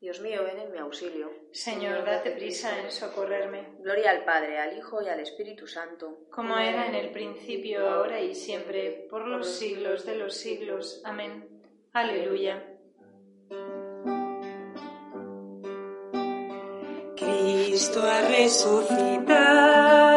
Dios mío, ven en mi auxilio. Señor, date prisa en socorrerme, Gloria al Padre, al Hijo y al Espíritu Santo. como era en el principio, ahora y siempre, por los siglos de los siglos. Amén. Aleluya. Cristo ha resucitado.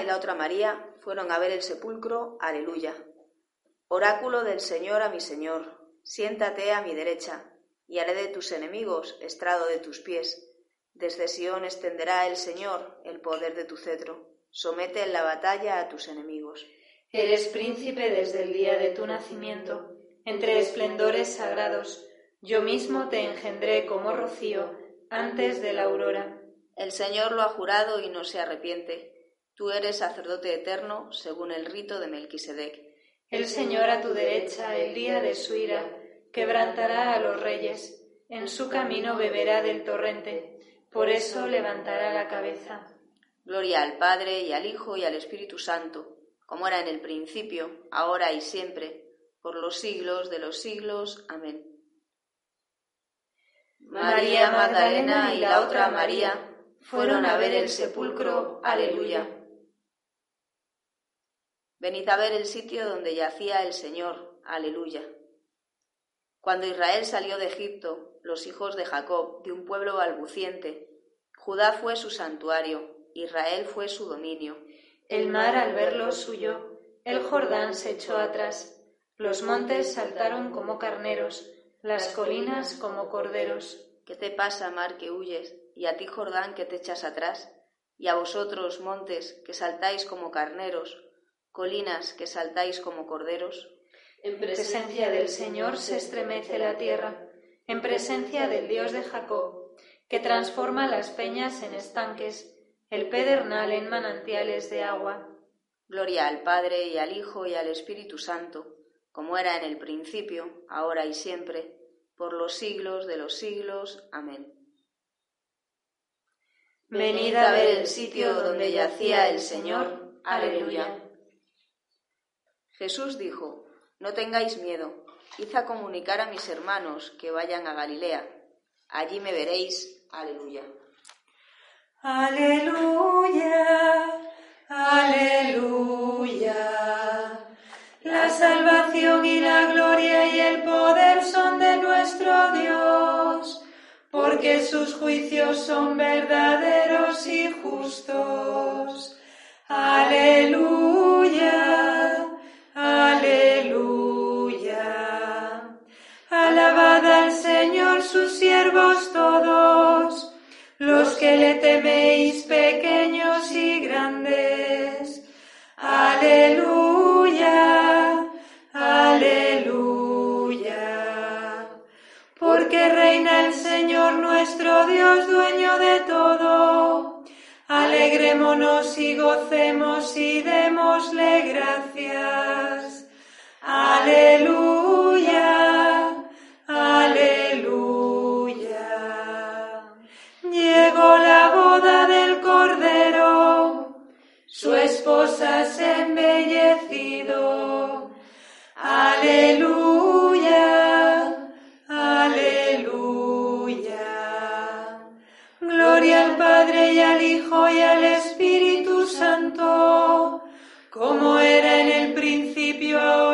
Y la otra María fueron a ver el sepulcro. Aleluya. Oráculo del Señor a mi Señor, siéntate a mi derecha, y haré de tus enemigos estrado de tus pies. Desde Sión extenderá el Señor el poder de tu cetro. Somete en la batalla a tus enemigos. Eres príncipe desde el día de tu nacimiento, entre esplendores sagrados. Yo mismo te engendré como rocío antes de la aurora. El Señor lo ha jurado y no se arrepiente. Tú eres sacerdote eterno según el rito de Melquisedec. El Señor a tu derecha, el día de su ira, quebrantará a los reyes. En su camino beberá del torrente. Por eso levantará la cabeza. Gloria al Padre y al Hijo y al Espíritu Santo, como era en el principio, ahora y siempre, por los siglos de los siglos. Amén. María Magdalena y la otra María fueron a ver el sepulcro. Aleluya. Venid a ver el sitio donde yacía el Señor. Aleluya. Cuando Israel salió de Egipto, los hijos de Jacob, de un pueblo balbuciente, Judá fue su santuario, Israel fue su dominio. El mar al verlo suyo, el Jordán se echó atrás los montes saltaron como carneros, las colinas como corderos. ¿Qué te pasa, mar, que huyes? Y a ti, Jordán, que te echas atrás? Y a vosotros, montes, que saltáis como carneros, colinas, que saltáis como corderos. En presencia del Señor se estremece la tierra, en presencia del Dios de Jacob, que transforma las peñas en estanques, el pedernal en manantiales de agua. Gloria al Padre y al Hijo y al Espíritu Santo como era en el principio, ahora y siempre, por los siglos de los siglos. Amén. Venid a ver el sitio donde yacía el Señor. Aleluya. Jesús dijo, No tengáis miedo, id a comunicar a mis hermanos que vayan a Galilea. Allí me veréis. Aleluya. Aleluya. Aleluya. La salvación y la gloria y el poder son de nuestro Dios, porque sus juicios son verdaderos y justos. Aleluya, los que le teméis pequeños y grandes. Aleluya. Aleluya. Porque reina el Señor nuestro Dios, dueño de todo. Alegrémonos y gocemos y démosle gracias. Aleluya. Su esposa se ha embellecido. Aleluya, aleluya. Gloria al Padre y al Hijo y al Espíritu Santo, como era en el principio,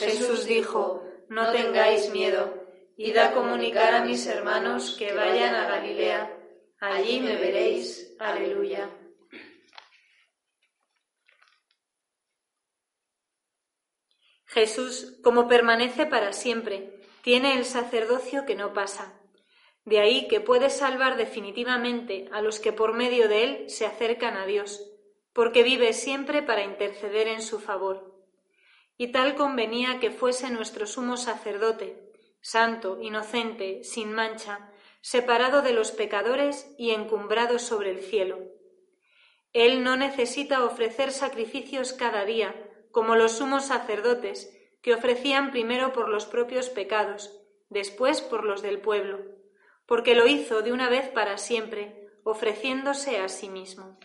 Jesús dijo, No tengáis miedo, id a comunicar a mis hermanos que vayan a Galilea, allí me veréis. Aleluya. Jesús, como permanece para siempre, tiene el sacerdocio que no pasa. De ahí que puede salvar definitivamente a los que por medio de él se acercan a Dios, porque vive siempre para interceder en su favor. Y tal convenía que fuese nuestro sumo sacerdote, santo, inocente, sin mancha, separado de los pecadores y encumbrado sobre el cielo. Él no necesita ofrecer sacrificios cada día, como los sumos sacerdotes, que ofrecían primero por los propios pecados, después por los del pueblo, porque lo hizo de una vez para siempre, ofreciéndose a sí mismo.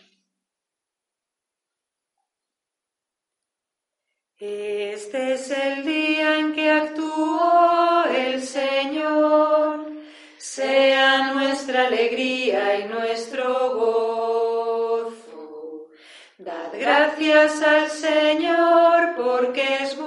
Este es el día en que actuó el Señor, sea nuestra alegría y nuestro gozo. Dad gracias al Señor porque es bueno,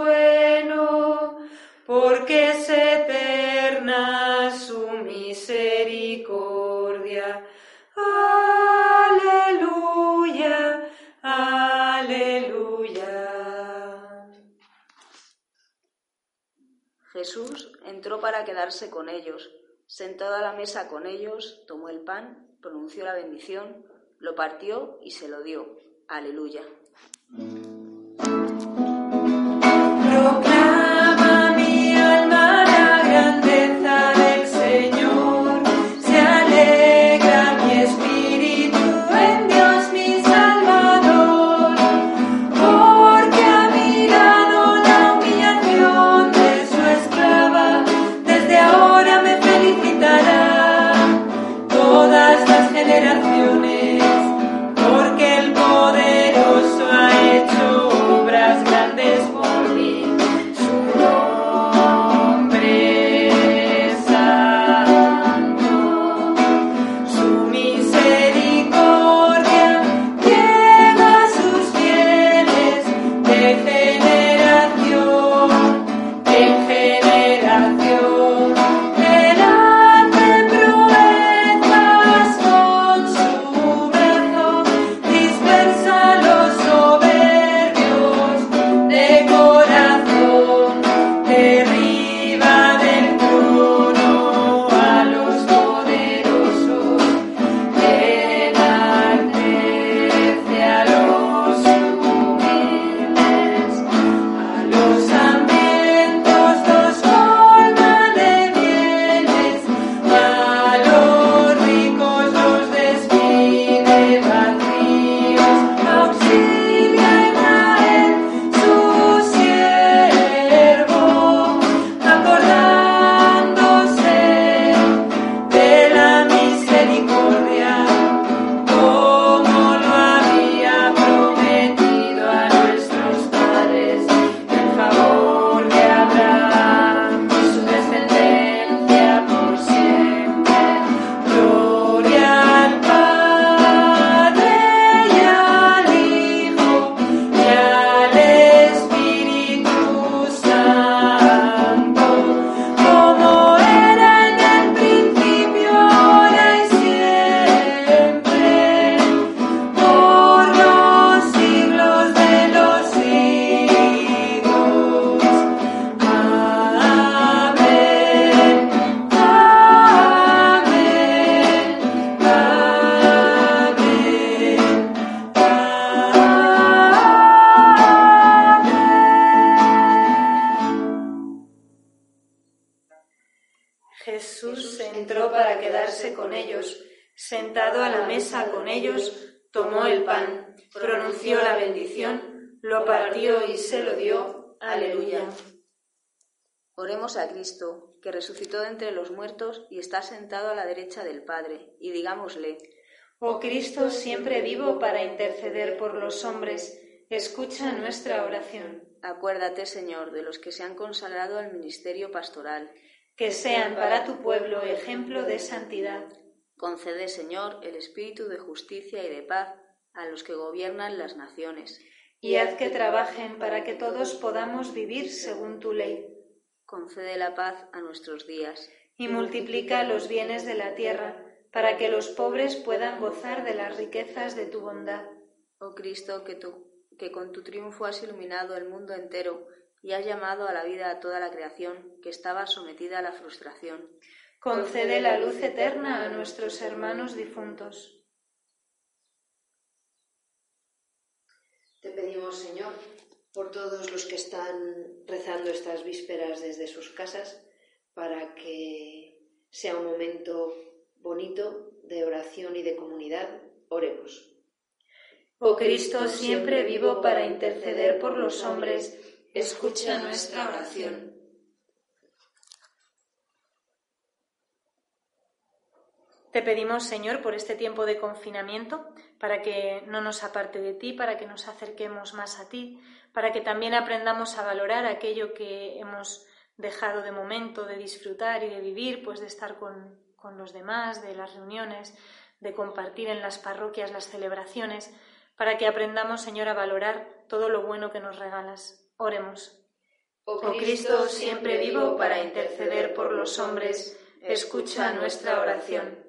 Jesús entró para quedarse con ellos. Sentado a la mesa con ellos, tomó el pan, pronunció la bendición, lo partió y se lo dio. Aleluya. Mesa con ellos, tomó el pan, pronunció la bendición, lo partió y se lo dio. Aleluya. Oremos a Cristo, que resucitó de entre los muertos y está sentado a la derecha del Padre, y digámosle, Oh Cristo, siempre vivo para interceder por los hombres, escucha nuestra oración. Acuérdate, Señor, de los que se han consagrado al ministerio pastoral. Que sean para tu pueblo ejemplo de santidad. Concede, Señor, el espíritu de justicia y de paz a los que gobiernan las naciones. Y haz que trabajen para que todos podamos vivir según tu ley. Concede la paz a nuestros días. Y multiplica los bienes de la tierra para que los pobres puedan gozar de las riquezas de tu bondad. Oh Cristo, que, que con tu triunfo has iluminado el mundo entero y has llamado a la vida a toda la creación que estaba sometida a la frustración. Concede la luz eterna a nuestros hermanos difuntos. Te pedimos, Señor, por todos los que están rezando estas vísperas desde sus casas, para que sea un momento bonito de oración y de comunidad, oremos. Oh Cristo, siempre vivo para interceder por los hombres, escucha nuestra oración. Te pedimos, Señor, por este tiempo de confinamiento, para que no nos aparte de ti, para que nos acerquemos más a ti, para que también aprendamos a valorar aquello que hemos dejado de momento de disfrutar y de vivir, pues de estar con, con los demás, de las reuniones, de compartir en las parroquias las celebraciones, para que aprendamos, Señor, a valorar todo lo bueno que nos regalas. Oremos. Oh Cristo, siempre vivo para interceder por los hombres, escucha nuestra oración.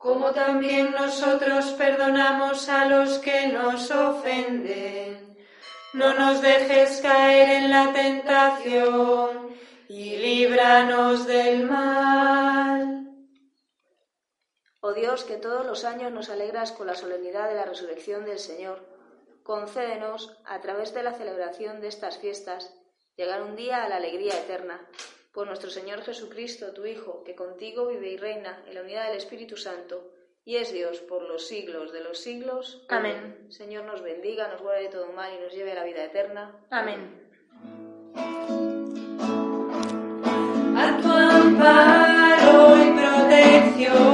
como también nosotros perdonamos a los que nos ofenden. No nos dejes caer en la tentación y líbranos del mal. Oh Dios, que todos los años nos alegras con la solemnidad de la resurrección del Señor, concédenos, a través de la celebración de estas fiestas, llegar un día a la alegría eterna. Por nuestro Señor Jesucristo, tu Hijo, que contigo vive y reina en la unidad del Espíritu Santo, y es Dios por los siglos de los siglos. Amén. Señor nos bendiga, nos guarde de todo mal y nos lleve a la vida eterna. Amén. a tu amparo y protección.